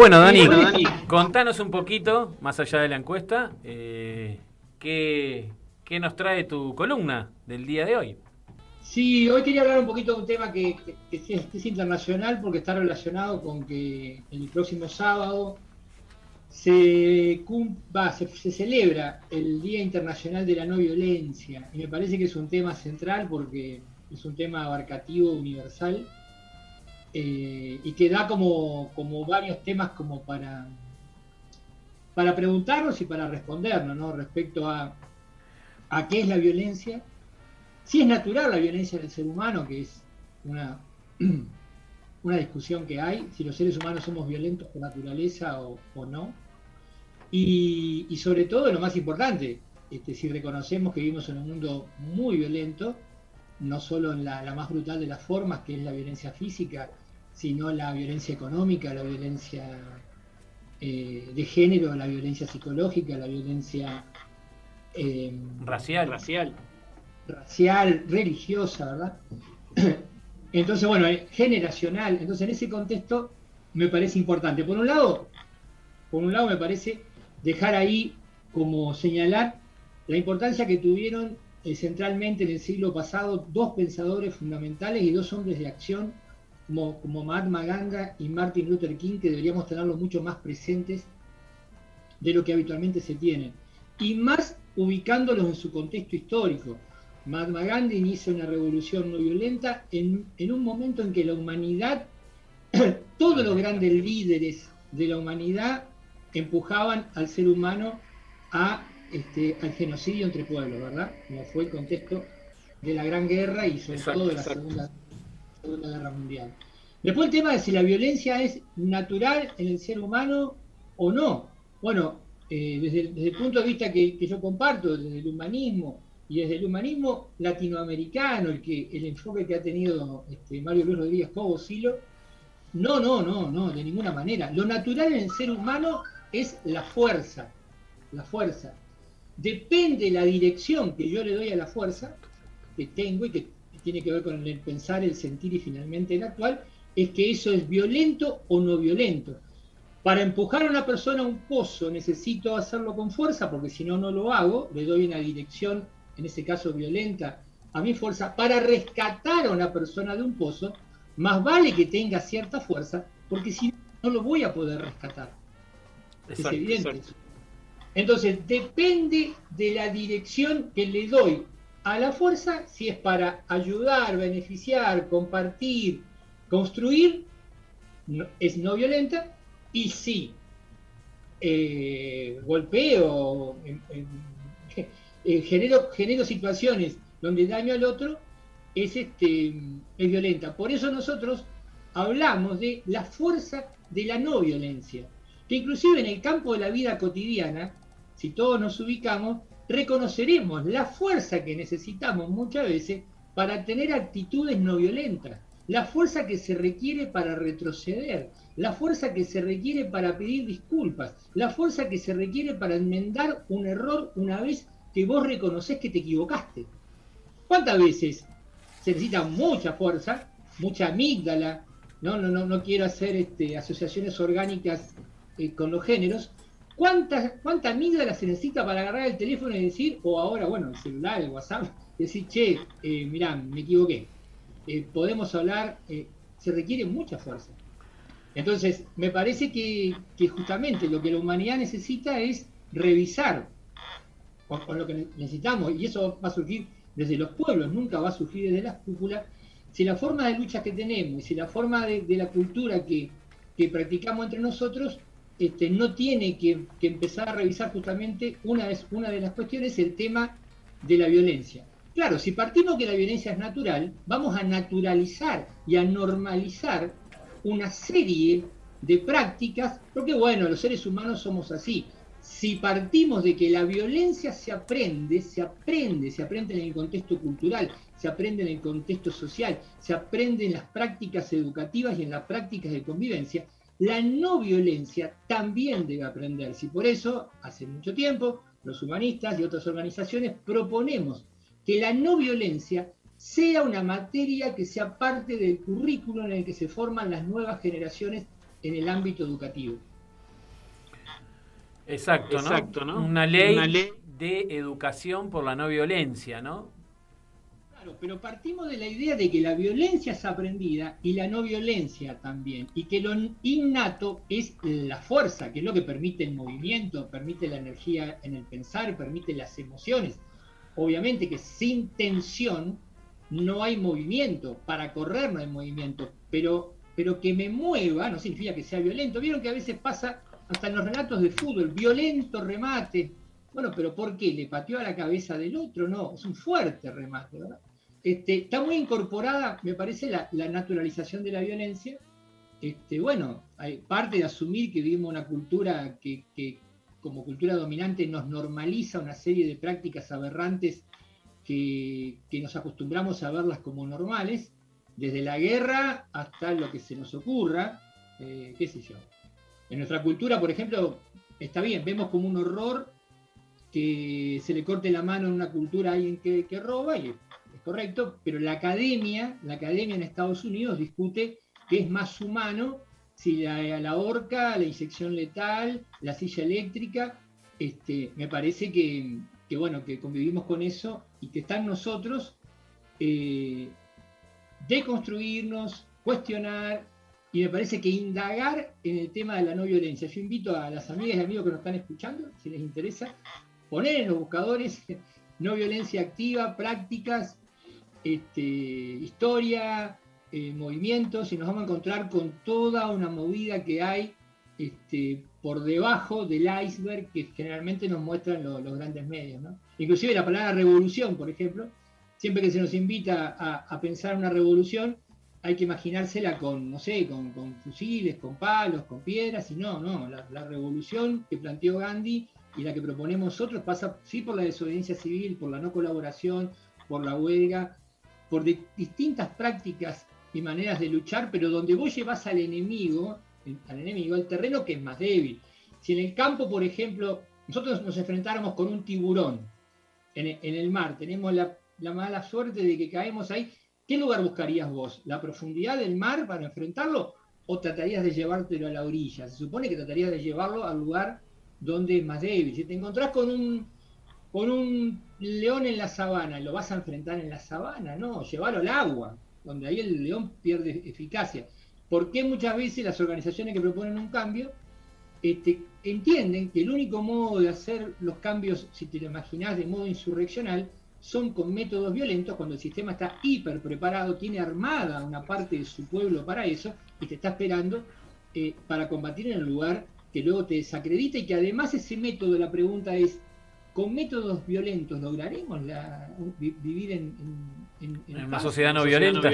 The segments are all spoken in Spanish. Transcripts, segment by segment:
Bueno, Dani, contanos un poquito, más allá de la encuesta, eh, ¿qué, nos trae tu columna del día de hoy? Sí, hoy quería hablar un poquito de un tema que, es, internacional porque está relacionado con que el próximo sábado se, se, celebra el Día Internacional de la No Violencia. Y me parece que es un tema central porque es un tema abarcativo, universal eh, y que da como, como, varios temas como para, para preguntarnos y para respondernos ¿no? respecto a, a qué es la violencia, si es natural la violencia del ser humano, que es una, una discusión que hay, si los seres humanos somos violentos por naturaleza o, no, y, y, sobre todo lo más importante, este, si reconocemos que vivimos en un mundo muy violento, no solo en la, la, más brutal de las formas, que es la violencia física, sino la violencia económica, la violencia eh, de género, la violencia psicológica, la violencia eh, racial. racial, racial, religiosa, ¿verdad? Entonces, bueno, eh, generacional. Entonces, en ese contexto me parece importante. Por un lado, por un lado me parece dejar ahí como señalar la importancia que tuvieron centralmente en el siglo pasado dos pensadores fundamentales y dos hombres de acción como, Mahatma Gandhi y Martin Luther King, que deberíamos tenerlos mucho más presentes de lo que habitualmente se tienen. Y más ubicándolos en su contexto histórico. Mahatma Gandhi inicia una revolución no violenta en, un momento en que la humanidad, todos los grandes líderes de la humanidad empujaban al ser humano a, este, al genocidio entre pueblos, ¿verdad? Como fue el contexto de la Gran Guerra y sobre todo de la Segunda Segunda Guerra Mundial. Después el tema de si la violencia es natural en el ser humano o no. Bueno, eh, desde, el punto de vista que, yo comparto, desde el humanismo y desde el humanismo latinoamericano, el, que, el enfoque que ha tenido este, Mario Luis Rodríguez Cobo Silo, no, no, no, no, de ninguna manera. Lo natural en el ser humano es la fuerza, la fuerza. Depende la dirección que yo le doy a la fuerza que tengo y que tiene que ver con el pensar, el sentir y finalmente el actual, es que eso es violento o no violento. Para empujar a una persona a un pozo necesito hacerlo con fuerza, porque si no, no lo hago, le doy una dirección, en ese caso violenta, a mi fuerza. Para rescatar a una persona de un pozo, más vale que tenga cierta fuerza, porque si no, no lo voy a poder rescatar. es evidente. Entonces, depende de la dirección que le doy a la fuerza si es para ayudar, beneficiar, compartir, construir, es no violenta, y si eh, golpeo, eh, genero, situaciones donde daño al otro, es, este, es violenta. Por eso nosotros hablamos de la fuerza de la no violencia, que inclusive en el campo de la vida cotidiana, si todos nos ubicamos, reconoceremos la fuerza que necesitamos muchas veces para tener actitudes no violentas, la fuerza que se requiere para retroceder, la fuerza que se requiere para pedir disculpas, la fuerza que se requiere para enmendar un error una vez que vos reconoces que te equivocaste. ¿Cuántas veces se necesita mucha fuerza, mucha amígdala? No, no, no, no quiero hacer este, asociaciones orgánicas eh, con los géneros, ¿Cuánta, ¿Cuánta se necesita para agarrar el teléfono y decir, o ahora, bueno, el celular, el WhatsApp, decir, che, eh, mirá, me equivoqué? Eh, podemos hablar, eh, se requiere mucha fuerza. Entonces, me parece que, justamente lo que la humanidad necesita es revisar con, lo que necesitamos, y eso va a surgir desde los pueblos, nunca va a surgir desde las cúpulas, si la forma de lucha que tenemos y si la forma de, la cultura que, que practicamos entre nosotros este, no tiene que, empezar a revisar justamente una, una de las cuestiones, el tema de la violencia. Claro, si partimos que la violencia es natural, vamos a naturalizar y a normalizar una serie de prácticas, porque bueno, los seres humanos somos así. Si partimos de que la violencia se aprende, se aprende, se aprende en el contexto cultural, se aprende en el contexto social, se aprende en las prácticas educativas y en las prácticas de convivencia, la no violencia también debe aprenderse. Y por eso, hace mucho tiempo, los humanistas y otras organizaciones proponemos que la no violencia sea una materia que sea parte del currículo en el que se forman las nuevas generaciones en el ámbito educativo. Exacto, ¿no? Exacto, ¿no? Una, ley Una ley de educación por la no violencia, ¿no? Claro, pero partimos de la idea de que la violencia es aprendida y la no violencia también, y que lo innato es la fuerza, que es lo que permite el movimiento, permite la energía en el pensar, permite las emociones. Obviamente que sin tensión no hay movimiento, para correr no hay movimiento, pero, pero que me mueva no significa que sea violento. Vieron que a veces pasa hasta en los relatos de fútbol, violento remate. Bueno, pero ¿por qué? ¿Le pateó a la cabeza del otro? No, es un fuerte remate, ¿verdad? Este, está muy incorporada, me parece, la, naturalización de la violencia. Este, bueno, hay parte de asumir que vivimos una cultura que, como cultura dominante nos normaliza una serie de prácticas aberrantes que, nos acostumbramos a verlas como normales, desde la guerra hasta lo que se nos ocurra, eh, qué sé yo. En nuestra cultura, por ejemplo, está bien, vemos como un horror que se le corte la mano en una cultura a alguien que, que roba y correcto, pero la academia, la academia en Estados Unidos discute que es más humano si la, la horca, la inyección letal, la silla eléctrica, este, me parece que, bueno, que convivimos con eso y que está en nosotros eh, deconstruirnos, cuestionar, y me parece que indagar en el tema de la no violencia. Yo invito a las amigas y amigos que nos están escuchando, si les interesa, poner en los buscadores no violencia activa, prácticas, este, historia, eh, movimientos, y nos vamos a encontrar con toda una movida que hay este, por debajo del iceberg que generalmente nos muestran los grandes medios. Inclusive la palabra revolución, por ejemplo, siempre que se nos invita a, pensar una revolución, hay que imaginársela con, no sé, con, fusiles, con palos, con piedras, y no, no, la, la, revolución que planteó Gandhi y la que proponemos nosotros pasa sí por la desobediencia civil, por la no colaboración, por la huelga, por distintas prácticas y maneras de luchar, pero donde vos llevas al enemigo, al enemigo, al terreno que es más débil. Si en el campo, por ejemplo, nosotros nos enfrentáramos con un tiburón en, el mar, tenemos la, mala suerte de que caemos ahí, ¿qué lugar buscarías vos? ¿La profundidad del mar para enfrentarlo? ¿O tratarías de llevártelo a la orilla? Se supone que tratarías de llevarlo al lugar donde es más débil. Si te encontrás con un, con un león en la sabana, ¿lo vas a enfrentar en la sabana? No, llevarlo al agua, donde ahí el león pierde eficacia. ¿Por qué muchas veces las organizaciones que proponen un cambio este, entienden que el único modo de hacer los cambios, si te lo imaginás de modo insurreccional, son con métodos violentos cuando el sistema está hiper preparado, tiene armada una parte de su pueblo para eso y te está esperando eh, para combatir en el lugar que luego te desacredita y que además ese método, la pregunta es, con métodos violentos lograremos vivir en, una sociedad no violenta.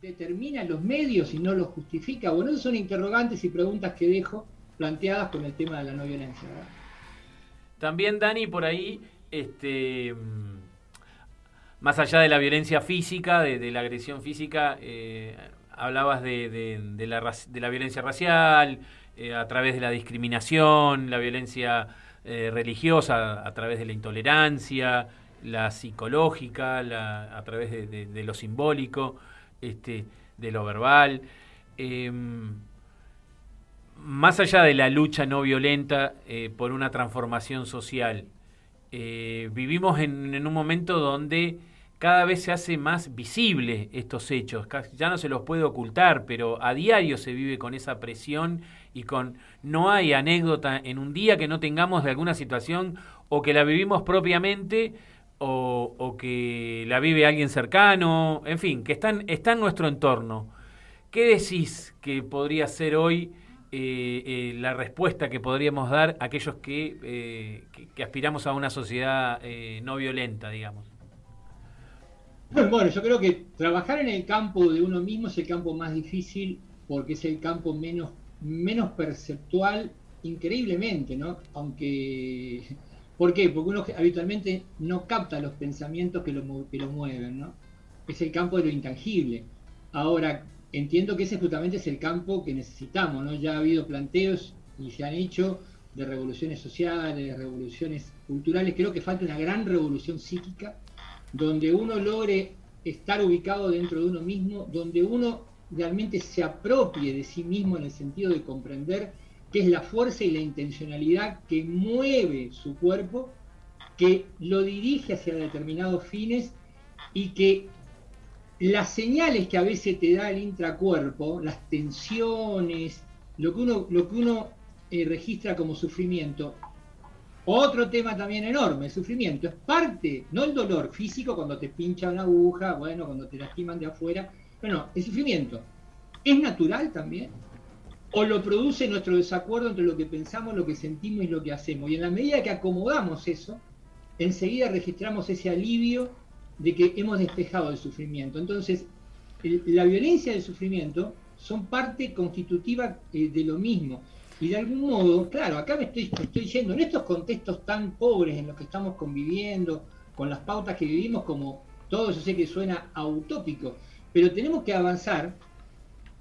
determina los medios y no los justifica. Bueno, esas son interrogantes y preguntas que dejo planteadas con el tema de la no violencia. También, Dani, por ahí, este, más allá de la violencia física, de, la agresión física, eh, hablabas de, la, de la violencia racial, eh, a través de la discriminación, la violencia eh, religiosa, a través de la intolerancia, la psicológica, a través de, lo simbólico, este, de lo verbal. Em, más allá de la lucha no violenta eh, por una transformación social, vivimos en, un momento donde cada vez se hace más visible estos hechos, ya no se los puede ocultar, pero a diario se vive con esa presión y con no hay anécdota en un día que no tengamos de alguna situación o que la vivimos propiamente o, que la vive alguien cercano, en fin, que está está en nuestro entorno. ¿Qué decís que podría ser hoy eh, eh, la respuesta que podríamos dar a aquellos que, eh, que aspiramos a una sociedad no violenta, digamos? Bueno, yo creo que trabajar en el campo de uno mismo es el campo más difícil porque es el campo menos menos perceptual increíblemente, ¿no? Aunque... ¿Por qué? Porque uno habitualmente no capta los pensamientos que lo, que lo mueven, ¿no? Es el campo de lo intangible. Ahora, entiendo que ese justamente es el campo que necesitamos, ¿no? Ya ha habido planteos y se han hecho de revoluciones sociales, de revoluciones culturales. Creo que falta una gran revolución psíquica donde uno logre estar ubicado dentro de uno mismo, donde uno realmente se apropie de sí mismo en el sentido de comprender que es la fuerza y la intencionalidad que mueve su cuerpo, que lo dirige hacia determinados fines y que las señales que a veces te da el intracuerpo, las tensiones, lo que uno, lo que uno eh, registra como sufrimiento, otro tema también enorme, el sufrimiento, es parte, no el dolor físico cuando te pincha una aguja, bueno, cuando te lastiman de afuera, no, el sufrimiento es natural también, o lo produce nuestro desacuerdo entre lo que pensamos, lo que sentimos y lo que hacemos. Y en la medida que acomodamos eso, enseguida registramos ese alivio de que hemos despejado el sufrimiento. Entonces, la violencia y el sufrimiento son parte constitutiva eh, de lo mismo. Y de algún modo, claro, acá me estoy, estoy diciendo, en estos contextos tan pobres en los que estamos conviviendo, con las pautas que vivimos, como todo yo sé que suena utópico, pero tenemos que avanzar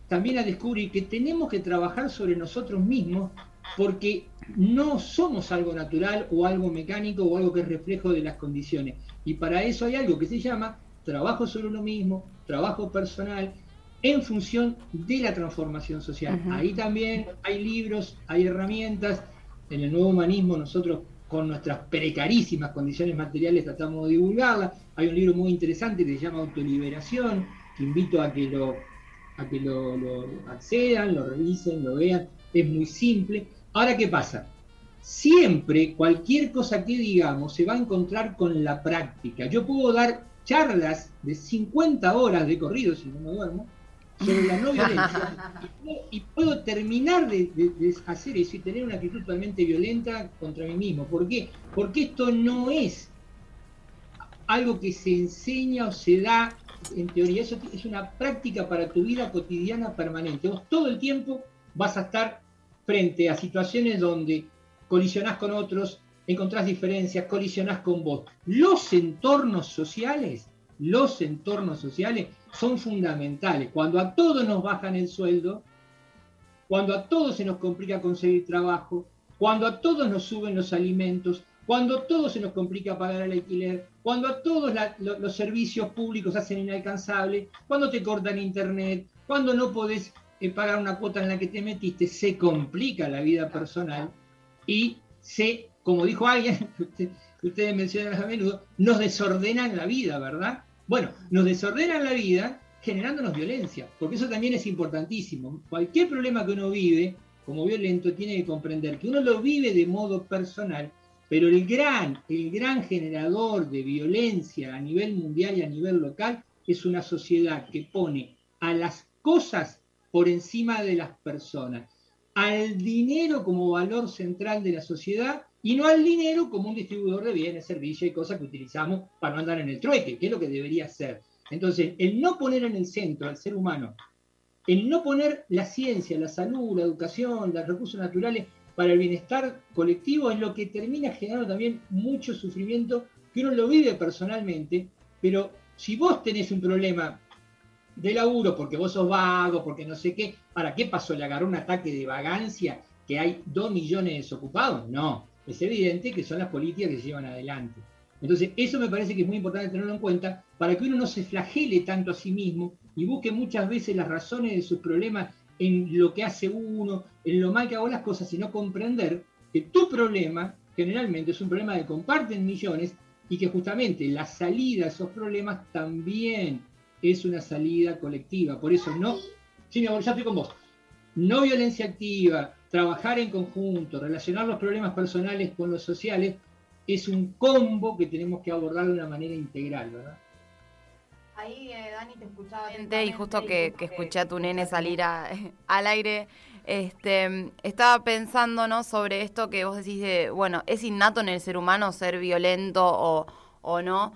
también a descubrir que tenemos que trabajar sobre nosotros mismos porque no somos algo natural o algo mecánico o algo que es reflejo de las condiciones. Y para eso hay algo que se llama trabajo sobre uno mismo, trabajo personal, en función de la transformación social. Ahí también hay libros, hay herramientas. En el nuevo humanismo nosotros con nuestras precarísimas condiciones materiales tratamos de divulgarla. Hay un libro muy interesante que se llama Autoliberación, invito a que lo, a que lo, lo accedan, lo revisen, lo vean. Es muy simple. Ahora, ¿qué pasa? Siempre cualquier cosa que digamos se va a encontrar con la práctica. Yo puedo dar charlas de 50 horas de corrido, si no me duermo, sobre la no violencia y, puedo, terminar de, hacer eso y tener una actitud totalmente violenta contra mí mismo. ¿Por qué? Porque esto no es algo que se enseña o se da en teoría, eso es una práctica para tu vida cotidiana permanente. Vos todo el tiempo vas a estar frente a situaciones donde colisionás con otros, encontrás diferencias, colisionás con vos. Los entornos sociales, los entornos sociales son fundamentales. Cuando a todos nos bajan el sueldo, cuando a todos se nos complica conseguir trabajo, cuando a todos nos suben los alimentos, cuando a todos se nos complica pagar el alquiler, cuando a todos los servicios públicos hacen inalcanzables, cuando te cortan internet, cuando no podés eh, pagar una cuota en la que te metiste, se complica la vida personal y se, como dijo alguien, que ustedes mencionan a menudo, nos desordenan la vida, ¿verdad? Bueno, nos desordenan la vida generándonos violencia, porque eso también es importantísimo. Cualquier problema que uno vive como violento tiene que comprender que uno lo vive de modo personal, pero el gran, el gran generador de violencia a nivel mundial y a nivel local es una sociedad que pone a las cosas por encima de las personas, al dinero como valor central de la sociedad y no al dinero como un distribuidor de bienes, servicios y cosas que utilizamos para no andar en el trueque, que es lo que debería ser. Entonces, el no poner en el centro al ser humano, el no poner la ciencia, la salud, la educación, los recursos naturales para el bienestar colectivo es lo que termina generando también mucho sufrimiento que uno lo vive personalmente, pero si vos tenés un problema de laburo porque vos sos vago, porque no sé qué, ¿para qué pasó? ¿Le agarró un ataque de vagancia que hay dos millones de desocupados? No, es evidente que son las políticas que se llevan adelante. Entonces, eso me parece que es muy importante tenerlo en cuenta para que uno no se flagele tanto a sí mismo y busque muchas veces las razones de sus problemas en lo que hace uno, en lo mal que hago las cosas, sino comprender que tu problema generalmente es un problema que comparten millones y que justamente la salida a esos problemas también es una salida colectiva. Por eso no, sí, mi amor, ya estoy con vos. No violencia activa, trabajar en conjunto, relacionar los problemas personales con los sociales, es un combo que tenemos que abordar de una manera integral, ¿verdad? Ahí, eh, Dani, te escuchaba. Y justo que, escuché a tu nene salir al aire, este, estaba pensando ¿no? sobre esto que vos decís de, bueno, es innato en el ser humano ser violento o, o no,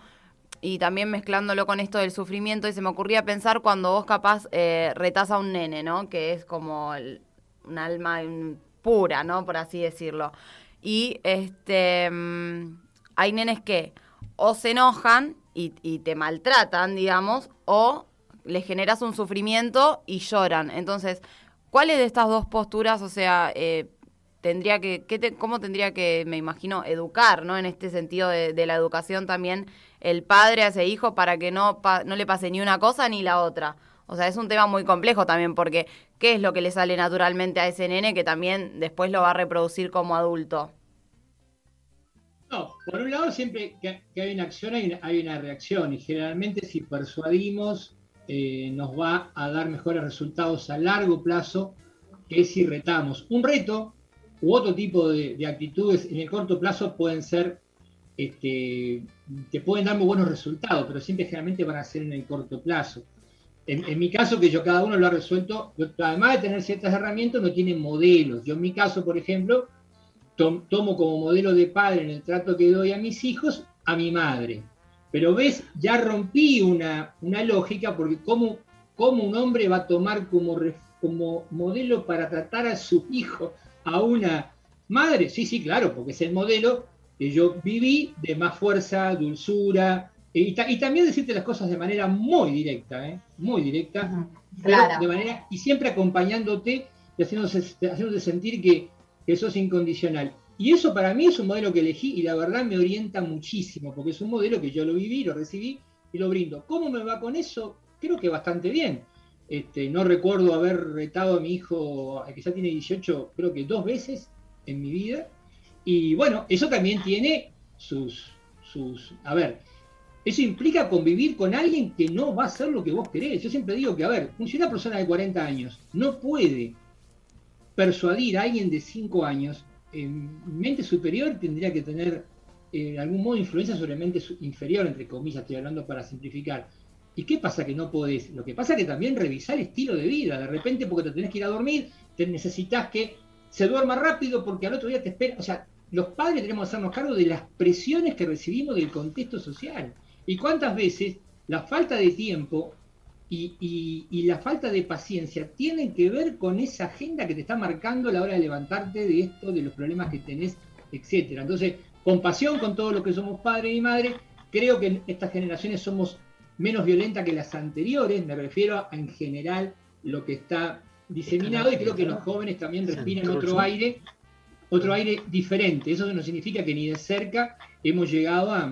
y también mezclándolo con esto del sufrimiento, y se me ocurría pensar cuando vos capaz eh, retás a un nene, ¿no? Que es como un alma pura, ¿no? Por así decirlo. Y este mm, hay nenes que o se enojan y, te maltratan, digamos, o les generas un sufrimiento y lloran. Entonces, ¿cuáles de estas dos posturas, o sea, eh, tendría que, cómo tendría que, me imagino, educar, ¿no? En este sentido de, la educación también, el padre a ese hijo para que no, no le pase ni una cosa ni la otra. O sea, es un tema muy complejo también porque ¿qué es lo que le sale naturalmente a ese nene que también después lo va a reproducir como adulto? No, por un lado siempre que, hay una acción hay una, reacción y generalmente si persuadimos eh, nos va a dar mejores resultados a largo plazo que si retamos. Un reto u otro tipo de, actitudes en el corto plazo pueden ser, este, te pueden dar muy buenos resultados, pero siempre generalmente van a ser en el corto plazo. En, mi caso, que yo cada uno lo ha resuelto, además de tener ciertas herramientas, no tiene modelos. Yo en mi caso, por ejemplo, tomo como modelo de padre en el trato que doy a mis hijos a mi madre. Pero ves, ya rompí una, una lógica porque cómo, cómo, un hombre va a tomar como, como modelo para tratar a su hijo a una madre. Sí, sí, claro, porque es el modelo que yo viví de más fuerza, dulzura, y, también decirte las cosas de manera muy directa, ¿eh? muy directa, de manera, y siempre acompañándote y haciéndote, sentir que, que sos incondicional. Y eso para mí es un modelo que elegí y la verdad me orienta muchísimo, porque es un modelo que yo lo viví, lo recibí y lo brindo. ¿Cómo me va con eso? Creo que bastante bien. Este, no recuerdo haber retado a mi hijo, que ya tiene 18, creo que dos veces en mi vida. Y bueno, eso también tiene sus, sus... A ver, eso implica convivir con alguien que no va a hacer lo que vos querés. Yo siempre digo que, a ver, si una persona de 40 años no puede persuadir a alguien de 5 años, en mente superior tendría que tener eh, algún modo influencia sobre mente inferior, entre comillas, estoy hablando para simplificar. ¿Y qué pasa que no podés? Lo que pasa es que también revisar el estilo de vida. De repente, porque te tenés que ir a dormir, te necesitas que se duerma rápido porque al otro día te espera. O sea, los padres tenemos que hacernos cargo de las presiones que recibimos del contexto social. Y cuántas veces la falta de tiempo y, la falta de paciencia tienen que ver con esa agenda que te está marcando a la hora de levantarte de esto, de los problemas que tenés, etcétera. Entonces, compasión con todo lo que somos padres y madres. Creo que en estas generaciones somos menos violenta que las anteriores, me refiero a en general lo que está diseminado y creo que los jóvenes también respiran otro aire, otro aire diferente. Eso no significa que ni de cerca hemos llegado a,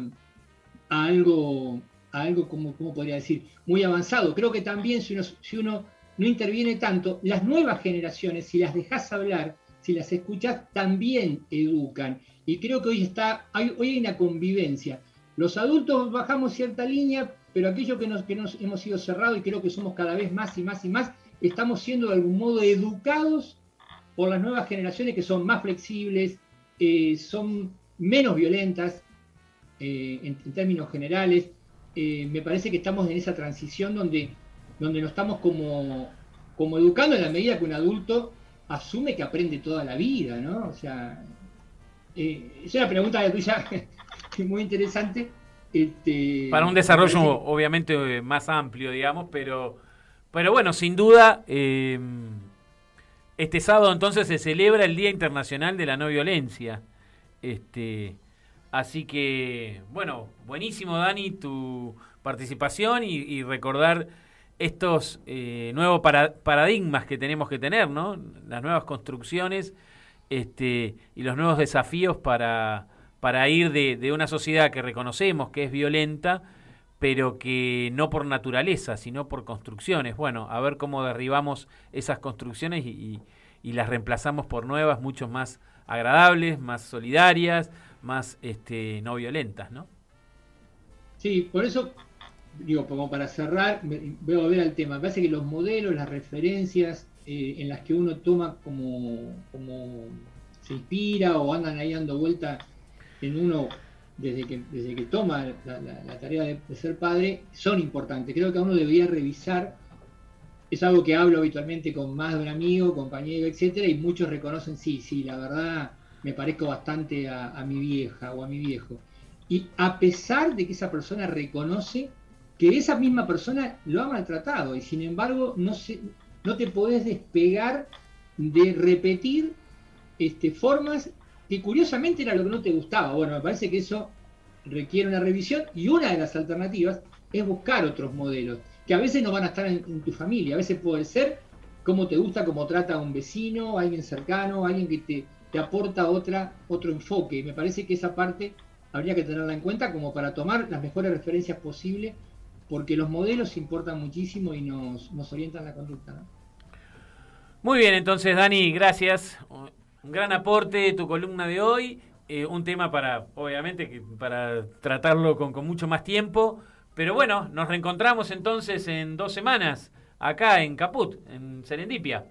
algo, algo como, como, podría decir, muy avanzado. Creo que también si uno, si uno no interviene tanto, las nuevas generaciones, si las dejas hablar, si las escuchas, también educan. Y creo que hoy está, hay, hoy hay una convivencia. Los adultos bajamos cierta línea, pero aquello que nos, que nos hemos sido cerrados y creo que somos cada vez más y más y más, estamos siendo de algún modo educados por las nuevas generaciones que son más flexibles, eh, son menos violentas eh, en, términos generales. Eh, me parece que estamos en esa transición donde, donde nos estamos como, como educando en la medida que un adulto asume que aprende toda la vida, ¿no? O sea, es una pregunta de tuya muy interesante este, Para un desarrollo obviamente más amplio, digamos, pero, pero bueno, sin duda, eh, este sábado entonces se celebra el Día Internacional de la No Violencia. Este, así que, bueno, buenísimo Dani tu participación y, recordar estos eh, nuevos paradigmas que tenemos que tener, ¿no? Las nuevas construcciones este, y los nuevos desafíos para para ir de, una sociedad que reconocemos que es violenta, pero que no por naturaleza, sino por construcciones. Bueno, a ver cómo derribamos esas construcciones y, las reemplazamos por nuevas, mucho más agradables, más solidarias, más este, no violentas, ¿no? Sí, por eso, digo, como para cerrar, voy a ver al tema. Me parece que los modelos, las referencias eh, en las que uno toma como, se inspira o andan ahí dando vuelta en uno desde que, desde que toma la, tarea de, ser padre son importantes. Creo que uno debería revisar, es algo que hablo habitualmente con más de un amigo, compañero, etcétera, y muchos reconocen, sí, sí, la verdad me parezco bastante a, mi vieja o a mi viejo. Y a pesar de que esa persona reconoce que esa misma persona lo ha maltratado, y sin embargo no, se, no te podés despegar de repetir este, formas que curiosamente era lo que no te gustaba. Bueno, me parece que eso requiere una revisión y una de las alternativas es buscar otros modelos, que a veces no van a estar en, tu familia, a veces puede ser cómo te gusta, cómo trata a un vecino, alguien cercano, alguien que te, te aporta otra, otro enfoque. Me parece que esa parte habría que tenerla en cuenta como para tomar las mejores referencias posibles porque los modelos importan muchísimo y nos, nos orientan la conducta. Muy bien, entonces Dani, gracias. Un gran aporte tu columna de hoy. Eh, un tema para, obviamente, para tratarlo con, con mucho más tiempo. Pero bueno, nos reencontramos entonces en dos semanas acá en Caput, en Serendipia.